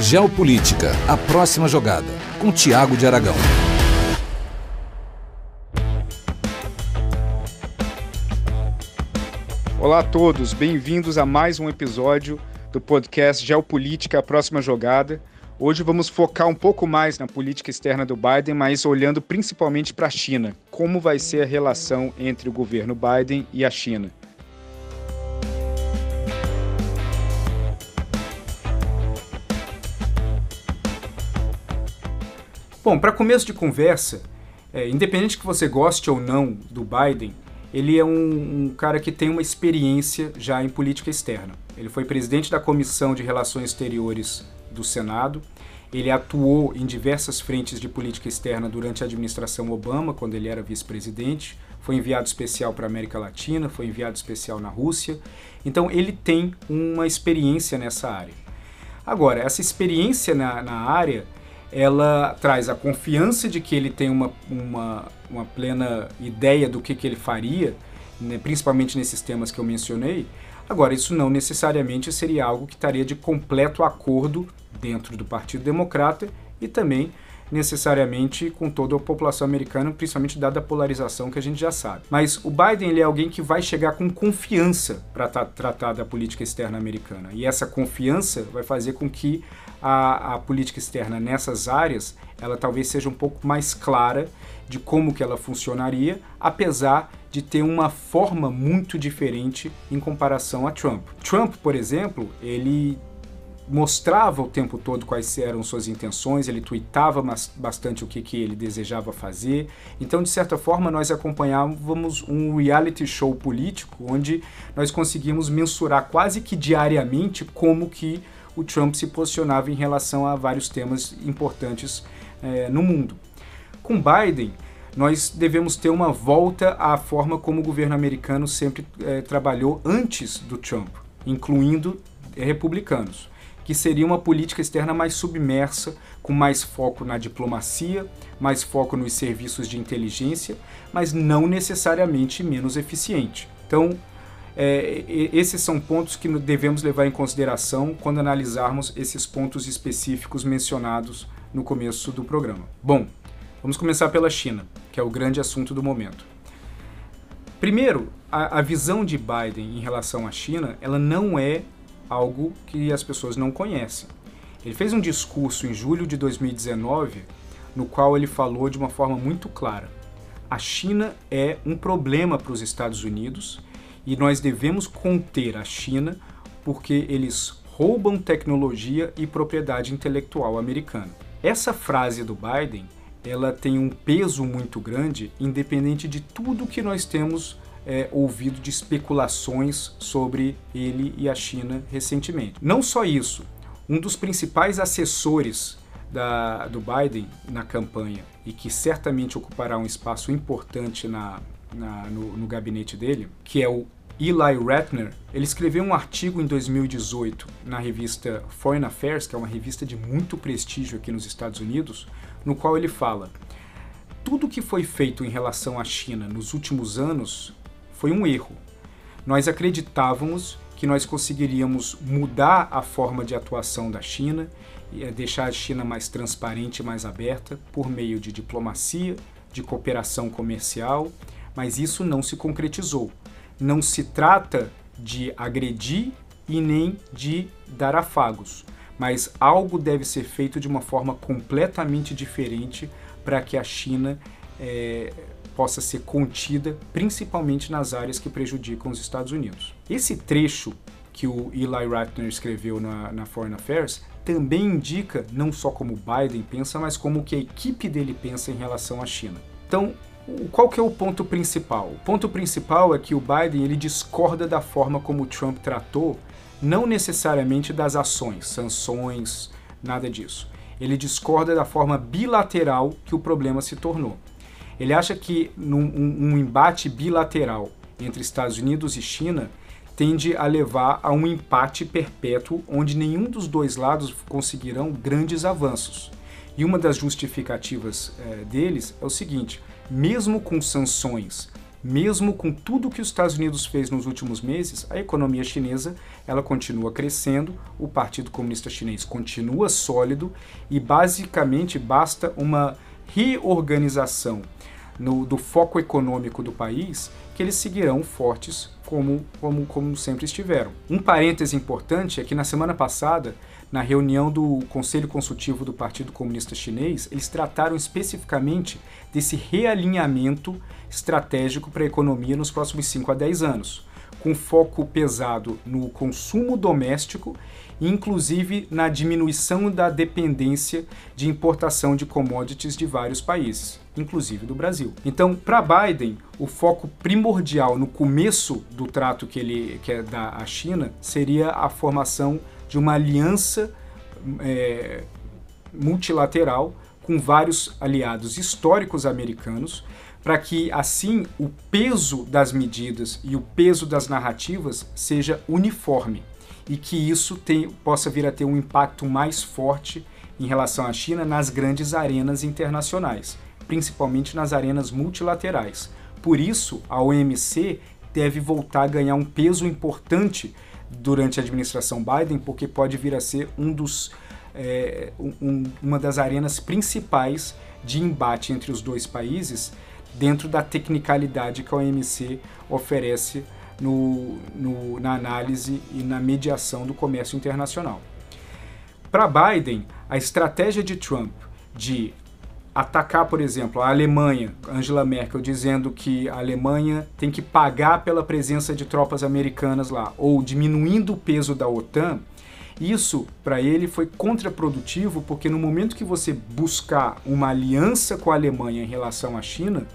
Geopolítica, a próxima jogada, com Tiago de Aragão. Olá a todos, bem-vindos a mais um episódio do podcast Geopolítica, a próxima jogada. Hoje vamos focar um pouco mais na política externa do Biden, mas olhando principalmente para a China. Como vai ser a relação entre o governo Biden e a China? Bom, para começo de conversa, é, independente que você goste ou não do Biden, ele é um, um, cara que tem uma experiência já em política externa. Ele foi presidente da Comissão de Relações Exteriores do Senado. Ele atuou em diversas frentes de política externa durante a administração Obama, quando ele era vice-presidente. Foi enviado especial para a América Latina, foi enviado especial na Rússia. Então, ele tem uma experiência nessa área. Agora, essa experiência na, na área ela traz a confiança de que ele tem uma, uma, uma plena ideia do que, que ele faria, né, principalmente nesses temas que eu mencionei. Agora, isso não necessariamente seria algo que estaria de completo acordo dentro do Partido Democrata e também necessariamente com toda a população americana, principalmente dada a polarização que a gente já sabe. Mas o Biden ele é alguém que vai chegar com confiança para tratar da política externa americana. E essa confiança vai fazer com que a, a política externa nessas áreas ela talvez seja um pouco mais clara de como que ela funcionaria, apesar de ter uma forma muito diferente em comparação a Trump. Trump, por exemplo, ele mostrava o tempo todo quais eram suas intenções, ele tweetava bastante o que, que ele desejava fazer. Então, de certa forma, nós acompanhávamos um reality show político onde nós conseguimos mensurar quase que diariamente como que o Trump se posicionava em relação a vários temas importantes é, no mundo. Com Biden, nós devemos ter uma volta à forma como o governo americano sempre é, trabalhou antes do Trump, incluindo republicanos que seria uma política externa mais submersa, com mais foco na diplomacia, mais foco nos serviços de inteligência, mas não necessariamente menos eficiente. Então, é, esses são pontos que devemos levar em consideração quando analisarmos esses pontos específicos mencionados no começo do programa. Bom, vamos começar pela China, que é o grande assunto do momento. Primeiro, a, a visão de Biden em relação à China, ela não é algo que as pessoas não conhecem. Ele fez um discurso em julho de 2019 no qual ele falou de uma forma muito clara: a China é um problema para os Estados Unidos e nós devemos conter a China porque eles roubam tecnologia e propriedade intelectual americana. Essa frase do Biden, ela tem um peso muito grande, independente de tudo que nós temos é, ouvido de especulações sobre ele e a China recentemente. Não só isso, um dos principais assessores da, do Biden na campanha e que certamente ocupará um espaço importante na, na no, no gabinete dele, que é o Eli Ratner, ele escreveu um artigo em 2018 na revista Foreign Affairs, que é uma revista de muito prestígio aqui nos Estados Unidos, no qual ele fala: tudo que foi feito em relação à China nos últimos anos foi um erro. Nós acreditávamos que nós conseguiríamos mudar a forma de atuação da China eh, deixar a China mais transparente mais aberta por meio de diplomacia, de cooperação comercial, mas isso não se concretizou. Não se trata de agredir e nem de dar afagos, mas algo deve ser feito de uma forma completamente diferente para que a China é, possa ser contida, principalmente nas áreas que prejudicam os Estados Unidos. Esse trecho que o Eli Ratner escreveu na, na Foreign Affairs também indica não só como Biden pensa, mas como que a equipe dele pensa em relação à China. Então, qual que é o ponto principal? O ponto principal é que o Biden ele discorda da forma como o Trump tratou, não necessariamente das ações, sanções, nada disso. Ele discorda da forma bilateral que o problema se tornou. Ele acha que num, um, um embate bilateral entre Estados Unidos e China tende a levar a um empate perpétuo onde nenhum dos dois lados conseguirão grandes avanços. E uma das justificativas é, deles é o seguinte: mesmo com sanções mesmo com tudo que os Estados Unidos fez nos últimos meses, a economia chinesa ela continua crescendo, o Partido Comunista Chinês continua sólido e basicamente basta uma reorganização no, do foco econômico do país que eles seguirão fortes como, como, como sempre estiveram. Um parêntese importante é que na semana passada na reunião do Conselho Consultivo do Partido Comunista Chinês, eles trataram especificamente desse realinhamento estratégico para a economia nos próximos 5 a 10 anos, com foco pesado no consumo doméstico inclusive na diminuição da dependência de importação de commodities de vários países, inclusive do Brasil. Então, para Biden, o foco primordial no começo do trato que ele quer dar à China seria a formação de uma aliança é, multilateral com vários aliados históricos americanos, para que assim o peso das medidas e o peso das narrativas seja uniforme e que isso tem, possa vir a ter um impacto mais forte em relação à China nas grandes arenas internacionais, principalmente nas arenas multilaterais. Por isso, a OMC deve voltar a ganhar um peso importante durante a administração Biden, porque pode vir a ser um dos, é, um, uma das arenas principais de embate entre os dois países dentro da tecnicalidade que a OMC oferece no, no, na análise e na mediação do comércio internacional. Para Biden, a estratégia de Trump de atacar, por exemplo, a Alemanha, Angela Merkel dizendo que a Alemanha tem que pagar pela presença de tropas americanas lá, ou diminuindo o peso da OTAN, isso para ele foi contraprodutivo, porque no momento que você buscar uma aliança com a Alemanha em relação à China,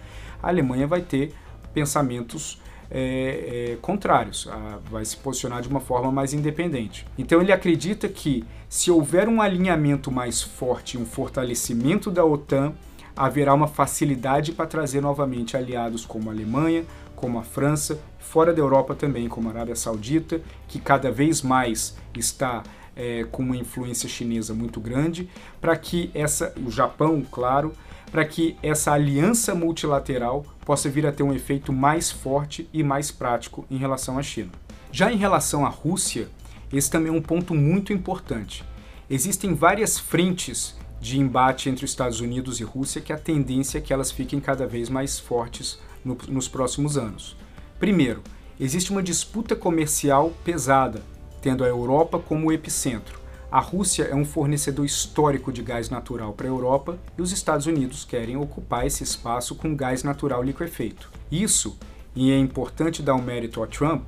a Alemanha vai ter pensamentos é, é, contrários, a, vai se posicionar de uma forma mais independente. Então ele acredita que se houver um alinhamento mais forte, um fortalecimento da OTAN, haverá uma facilidade para trazer novamente aliados como a Alemanha, como a França, fora da Europa também, como a Arábia Saudita, que cada vez mais está é, com uma influência chinesa muito grande, para que essa, o Japão, claro, para que essa aliança multilateral possa vir a ter um efeito mais forte e mais prático em relação à China. Já em relação à Rússia, esse também é um ponto muito importante. Existem várias frentes de embate entre os Estados Unidos e Rússia que a tendência é que elas fiquem cada vez mais fortes no, nos próximos anos. Primeiro, existe uma disputa comercial pesada, tendo a Europa como epicentro. A Rússia é um fornecedor histórico de gás natural para a Europa e os Estados Unidos querem ocupar esse espaço com gás natural liquefeito. Isso, e é importante dar um mérito a Trump,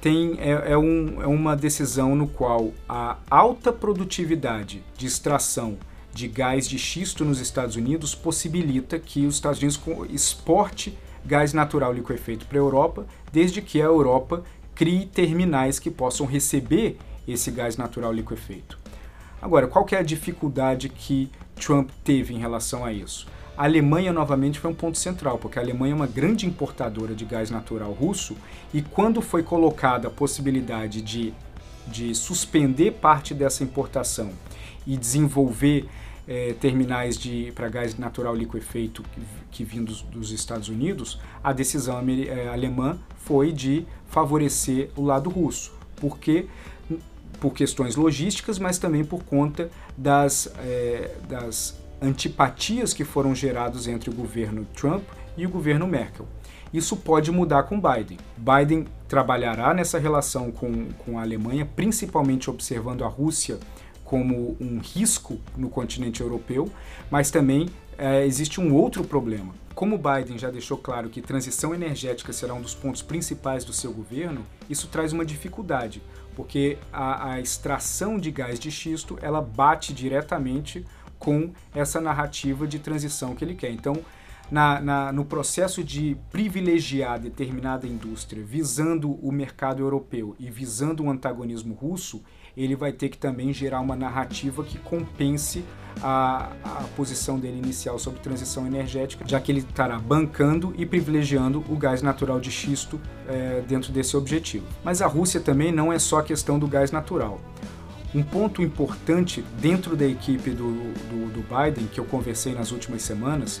tem, é, é, um, é uma decisão no qual a alta produtividade de extração de gás de xisto nos Estados Unidos possibilita que os Estados Unidos exporte gás natural liquefeito para a Europa, desde que a Europa crie terminais que possam receber esse gás natural liquefeito. Agora, qual que é a dificuldade que Trump teve em relação a isso? A Alemanha, novamente, foi um ponto central, porque a Alemanha é uma grande importadora de gás natural russo e quando foi colocada a possibilidade de, de suspender parte dessa importação e desenvolver eh, terminais para gás natural liquefeito que, que dos Estados Unidos, a decisão eh, alemã foi de favorecer o lado russo, porque por questões logísticas, mas também por conta das, é, das antipatias que foram geradas entre o governo Trump e o governo Merkel. Isso pode mudar com Biden. Biden trabalhará nessa relação com, com a Alemanha, principalmente observando a Rússia como um risco no continente europeu, mas também é, existe um outro problema. Como Biden já deixou claro que transição energética será um dos pontos principais do seu governo, isso traz uma dificuldade, porque a, a extração de gás de xisto ela bate diretamente com essa narrativa de transição que ele quer. Então, na, na, no processo de privilegiar determinada indústria visando o mercado europeu e visando o antagonismo russo, ele vai ter que também gerar uma narrativa que compense a, a posição dele inicial sobre transição energética, já que ele estará bancando e privilegiando o gás natural de xisto é, dentro desse objetivo. Mas a Rússia também não é só a questão do gás natural. Um ponto importante dentro da equipe do, do, do Biden, que eu conversei nas últimas semanas,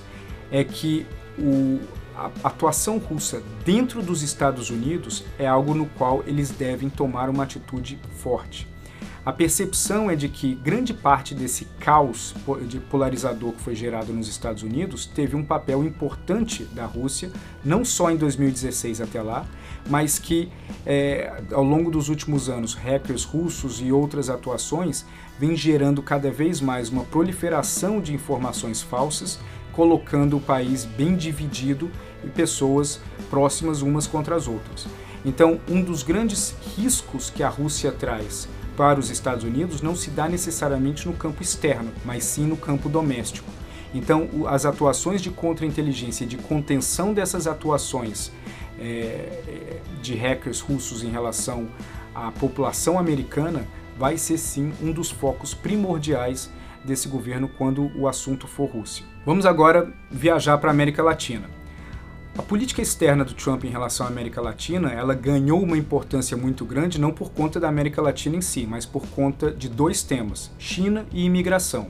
é que o, a atuação russa dentro dos Estados Unidos é algo no qual eles devem tomar uma atitude forte. A percepção é de que grande parte desse caos de polarizador que foi gerado nos Estados Unidos teve um papel importante da Rússia, não só em 2016 até lá, mas que é, ao longo dos últimos anos, hackers russos e outras atuações vêm gerando cada vez mais uma proliferação de informações falsas, colocando o país bem dividido e pessoas próximas umas contra as outras. Então, um dos grandes riscos que a Rússia traz para os Estados Unidos não se dá necessariamente no campo externo, mas sim no campo doméstico. Então, as atuações de contra-inteligência e de contenção dessas atuações é, de hackers russos em relação à população americana vai ser sim um dos focos primordiais desse governo quando o assunto for Rússia. Vamos agora viajar para a América Latina. A política externa do Trump em relação à América Latina, ela ganhou uma importância muito grande não por conta da América Latina em si, mas por conta de dois temas: China e imigração.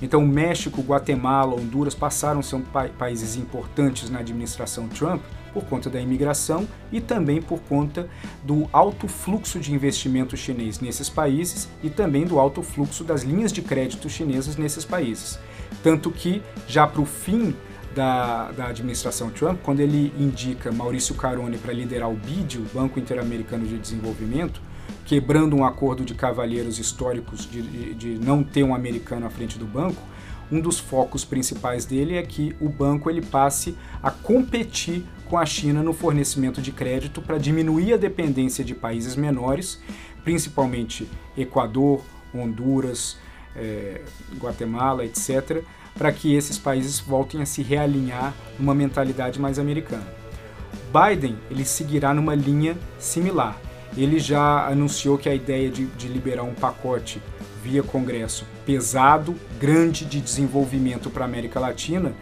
Então, México, Guatemala, Honduras passaram a ser pa países importantes na administração Trump por conta da imigração e também por conta do alto fluxo de investimento chinês nesses países e também do alto fluxo das linhas de crédito chinesas nesses países. Tanto que, já para o fim da, da administração Trump, quando ele indica Maurício Carone para liderar o BID, o Banco Interamericano de Desenvolvimento, quebrando um acordo de cavalheiros históricos de, de, de, não ter um americano à frente do banco, um dos focos principais dele é que o banco ele passe a competir com a China no fornecimento de crédito para diminuir a dependência de países menores, principalmente Equador, Honduras, é, Guatemala, etc., para que esses países voltem a se realinhar numa mentalidade mais americana. Biden ele seguirá numa linha similar. Ele já anunciou que a ideia de, de liberar um pacote via Congresso pesado, grande de desenvolvimento para a América Latina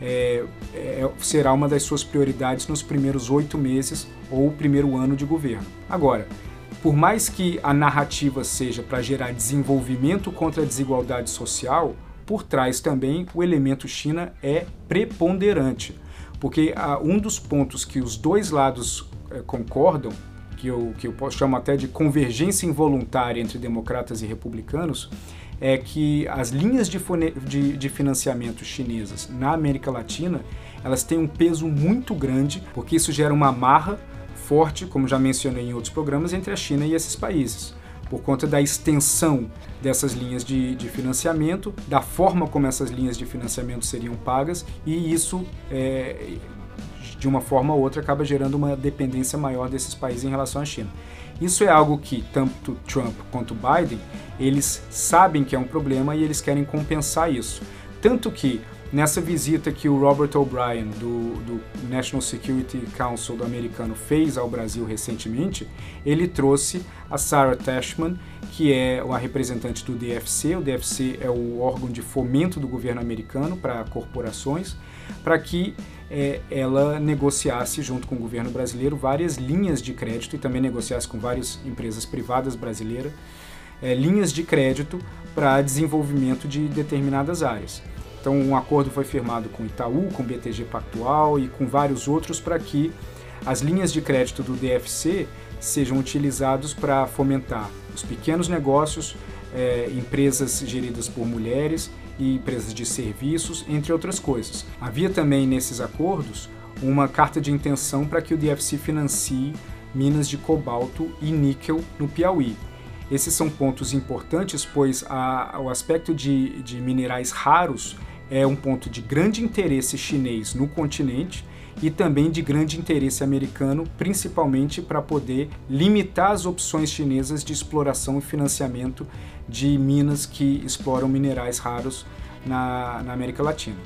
é, é, será uma das suas prioridades nos primeiros oito meses ou primeiro ano de governo. Agora, por mais que a narrativa seja para gerar desenvolvimento contra a desigualdade social, por trás também o elemento China é preponderante, porque ah, um dos pontos que os dois lados eh, concordam, que eu, que eu chamar até de convergência involuntária entre democratas e republicanos, é que as linhas de, de, de, financiamento chinesas na América Latina elas têm um peso muito grande, porque isso gera uma amarra forte, como já mencionei em outros programas, entre a China e esses países por conta da extensão dessas linhas de, de, financiamento, da forma como essas linhas de financiamento seriam pagas, e isso, é, de uma forma ou outra, acaba gerando uma dependência maior desses países em relação à China. Isso é algo que tanto Trump quanto Biden, eles sabem que é um problema e eles querem compensar isso. Tanto que Nessa visita que o Robert O'Brien, do, do, National Security Council do americano, fez ao Brasil recentemente, ele trouxe a Sarah Tashman, que é a representante do DFC. O DFC é o órgão de fomento do governo americano para corporações, para que é, ela negociasse junto com o governo brasileiro várias linhas de crédito e também negociasse com várias empresas privadas brasileiras é, linhas de crédito para desenvolvimento de determinadas áreas. Então, um acordo foi firmado com Itaú, com BTG Pactual e com vários outros para que as linhas de crédito do DFC sejam utilizados para fomentar os pequenos negócios, é, empresas geridas por mulheres e empresas de serviços, entre outras coisas. Havia também nesses acordos uma carta de intenção para que o DFC financie minas de cobalto e níquel no Piauí. Esses são pontos importantes, pois a, o aspecto de, de minerais raros é um ponto de grande interesse chinês no continente e também de grande interesse americano, principalmente para poder limitar as opções chinesas de exploração e financiamento de minas que exploram minerais raros na, na América Latina.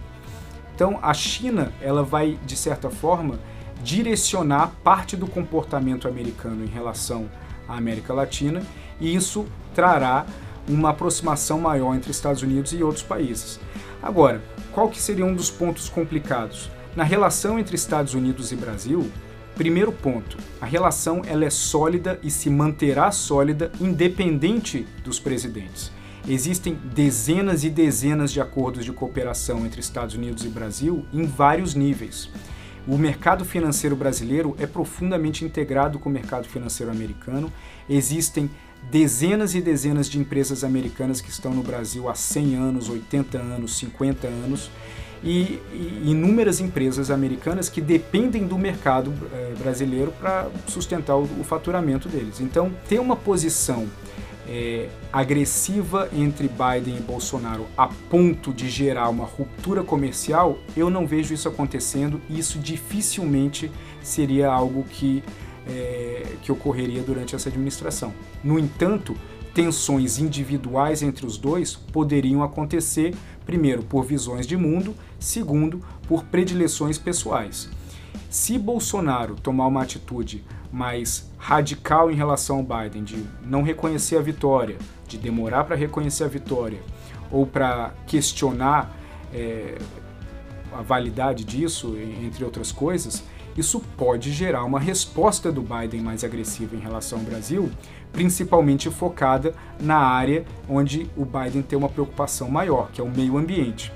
Então, a China ela vai, de certa forma, direcionar parte do comportamento americano em relação à América Latina e isso trará uma aproximação maior entre Estados Unidos e outros países. Agora, qual que seria um dos pontos complicados? Na relação entre Estados Unidos e Brasil, primeiro ponto, a relação ela é sólida e se manterá sólida independente dos presidentes. Existem dezenas e dezenas de acordos de cooperação entre Estados Unidos e Brasil em vários níveis. O mercado financeiro brasileiro é profundamente integrado com o mercado financeiro americano. Existem dezenas e dezenas de empresas americanas que estão no Brasil há 100 anos, 80 anos, 50 anos e, e inúmeras empresas americanas que dependem do mercado é, brasileiro para sustentar o, o, faturamento deles. Então, ter uma posição é, agressiva entre Biden e Bolsonaro a ponto de gerar uma ruptura comercial, eu não vejo isso acontecendo isso dificilmente seria algo que, é, que ocorreria durante essa administração. No entanto, tensões individuais entre os dois poderiam acontecer, primeiro, por visões de mundo, segundo, por predileções pessoais. Se Bolsonaro tomar uma atitude mais radical em relação ao Biden, de não reconhecer a vitória, de demorar para reconhecer a vitória, ou para questionar é, a validade disso, entre outras coisas, isso pode gerar uma resposta do Biden mais agressiva em relação ao Brasil, principalmente focada na área onde o Biden tem uma preocupação maior, que é o meio ambiente.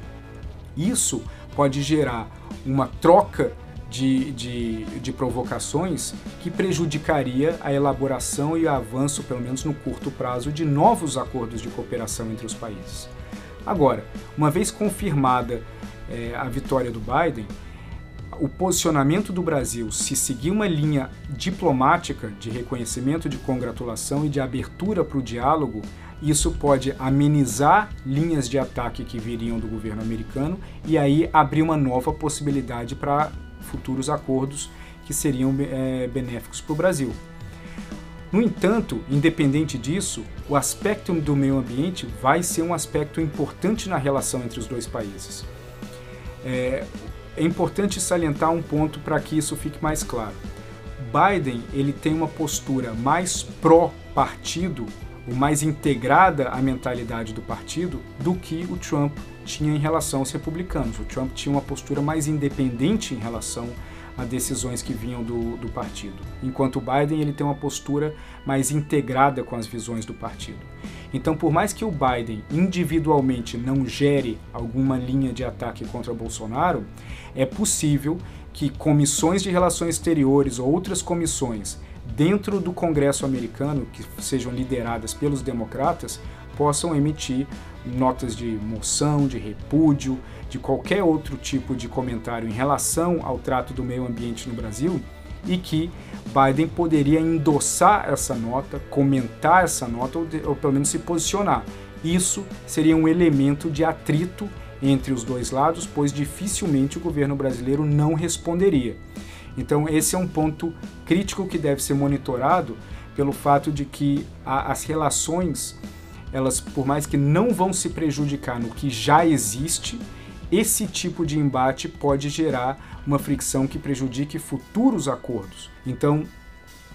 Isso pode gerar uma troca de, de, de, provocações que prejudicaria a elaboração e o avanço, pelo menos no curto prazo, de novos acordos de cooperação entre os países. Agora, uma vez confirmada é, a vitória do Biden, o posicionamento do Brasil, se seguir uma linha diplomática de reconhecimento, de congratulação e de abertura para o diálogo, isso pode amenizar linhas de ataque que viriam do governo americano e aí abrir uma nova possibilidade para futuros acordos que seriam é, benéficos para o Brasil. No entanto, independente disso, o aspecto do meio ambiente vai ser um aspecto importante na relação entre os dois países. É, é importante salientar um ponto para que isso fique mais claro. Biden ele tem uma postura mais pró-partido, ou mais integrada à mentalidade do partido, do que o Trump tinha em relação aos republicanos. O Trump tinha uma postura mais independente em relação a decisões que vinham do, do partido, enquanto o Biden ele tem uma postura mais integrada com as visões do partido. Então, por mais que o Biden individualmente não gere alguma linha de ataque contra Bolsonaro, é possível que comissões de relações exteriores ou outras comissões dentro do Congresso americano, que sejam lideradas pelos democratas, possam emitir notas de moção, de repúdio, de qualquer outro tipo de comentário em relação ao trato do meio ambiente no Brasil e que Biden poderia endossar essa nota, comentar essa nota ou, de, ou pelo menos se posicionar. Isso seria um elemento de atrito entre os dois lados, pois dificilmente o governo brasileiro não responderia. Então, esse é um ponto crítico que deve ser monitorado pelo fato de que a, as relações, elas, por mais que não vão se prejudicar no que já existe, esse tipo de embate pode gerar uma fricção que prejudique futuros acordos. Então,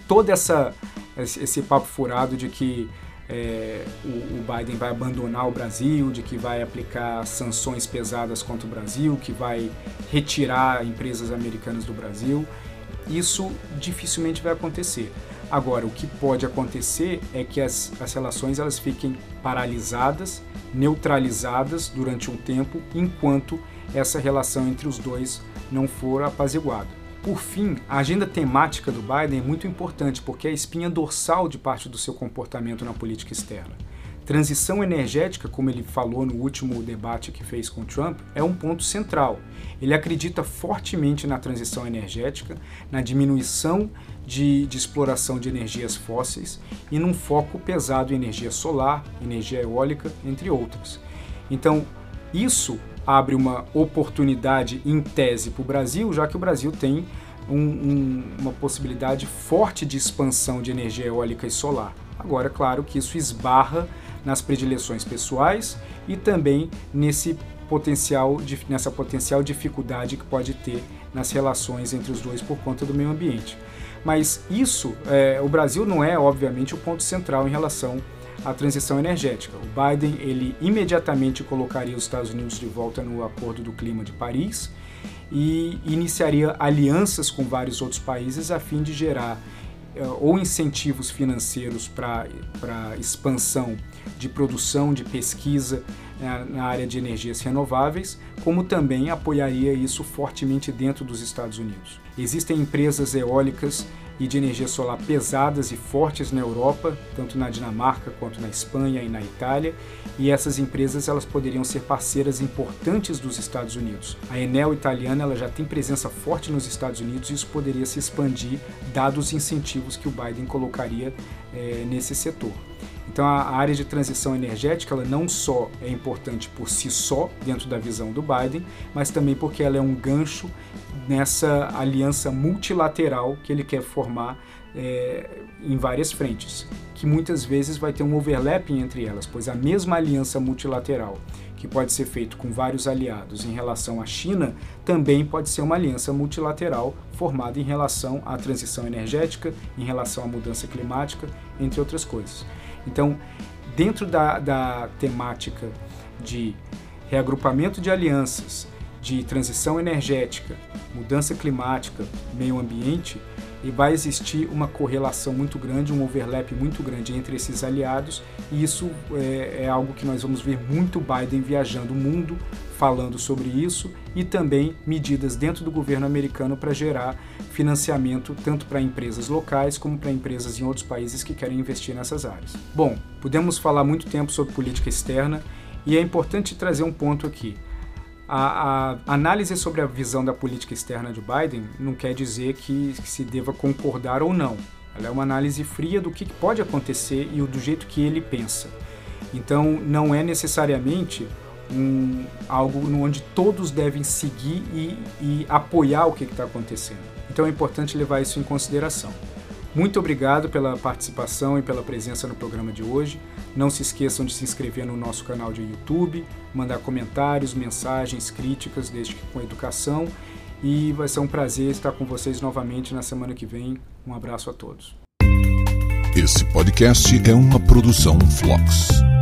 todo essa, esse papo furado de que é, o, o, Biden vai abandonar o Brasil, de que vai aplicar sanções pesadas contra o Brasil, que vai retirar empresas americanas do Brasil, isso dificilmente vai acontecer. Agora, o que pode acontecer é que as, as relações elas fiquem paralisadas, neutralizadas durante um tempo, enquanto essa relação entre os dois não for apaziguada. Por fim, a agenda temática do Biden é muito importante porque é a espinha dorsal de parte do seu comportamento na política externa. Transição energética, como ele falou no último debate que fez com Trump, é um ponto central. Ele acredita fortemente na transição energética, na diminuição de, de, exploração de energias fósseis e num foco pesado em energia solar, energia eólica, entre outras. Então, isso abre uma oportunidade em tese para o Brasil, já que o Brasil tem um, um, uma possibilidade forte de expansão de energia eólica e solar. Agora, claro que isso esbarra nas predileções pessoais e também nesse potencial, nessa potencial dificuldade que pode ter nas relações entre os dois por conta do meio ambiente. Mas isso, é, o Brasil não é, obviamente, o ponto central em relação à transição energética. O Biden ele imediatamente colocaria os Estados Unidos de volta no Acordo do Clima de Paris e iniciaria alianças com vários outros países a fim de gerar ou incentivos financeiros para expansão de produção, de pesquisa né, na área de energias renováveis, como também apoiaria isso fortemente dentro dos Estados Unidos. Existem empresas eólicas e de energia solar pesadas e fortes na Europa, tanto na Dinamarca quanto na Espanha e na Itália, e essas empresas elas poderiam ser parceiras importantes dos Estados Unidos. A Enel italiana ela já tem presença forte nos Estados Unidos e isso poderia se expandir dados os incentivos que o Biden colocaria é, nesse setor. Então a área de transição energética ela não só é importante por si só dentro da visão do Biden, mas também porque ela é um gancho nessa aliança multilateral que ele quer formar é, em várias frentes, que muitas vezes vai ter um overlapping entre elas, pois a mesma aliança multilateral que pode ser feito com vários aliados em relação à China, também pode ser uma aliança multilateral formada em relação à transição energética, em relação à mudança climática, entre outras coisas. Então, dentro da, da temática de reagrupamento de alianças, de transição energética, mudança climática, meio ambiente, e vai existir uma correlação muito grande, um overlap muito grande entre esses aliados, e isso é, é, algo que nós vamos ver muito Biden viajando o mundo falando sobre isso e também medidas dentro do governo americano para gerar financiamento tanto para empresas locais como para empresas em outros países que querem investir nessas áreas. Bom, podemos falar muito tempo sobre política externa e é importante trazer um ponto aqui. A, a, análise sobre a visão da política externa de Biden não quer dizer que, se deva concordar ou não. Ela é uma análise fria do que pode acontecer e do jeito que ele pensa. Então, não é necessariamente um, algo onde todos devem seguir e, e apoiar o que está acontecendo. Então, é importante levar isso em consideração. Muito obrigado pela participação e pela presença no programa de hoje. Não se esqueçam de se inscrever no nosso canal de YouTube, mandar comentários, mensagens, críticas, desde que com educação. E vai ser um prazer estar com vocês novamente na semana que vem. Um abraço a todos. Esse podcast é uma produção Flux.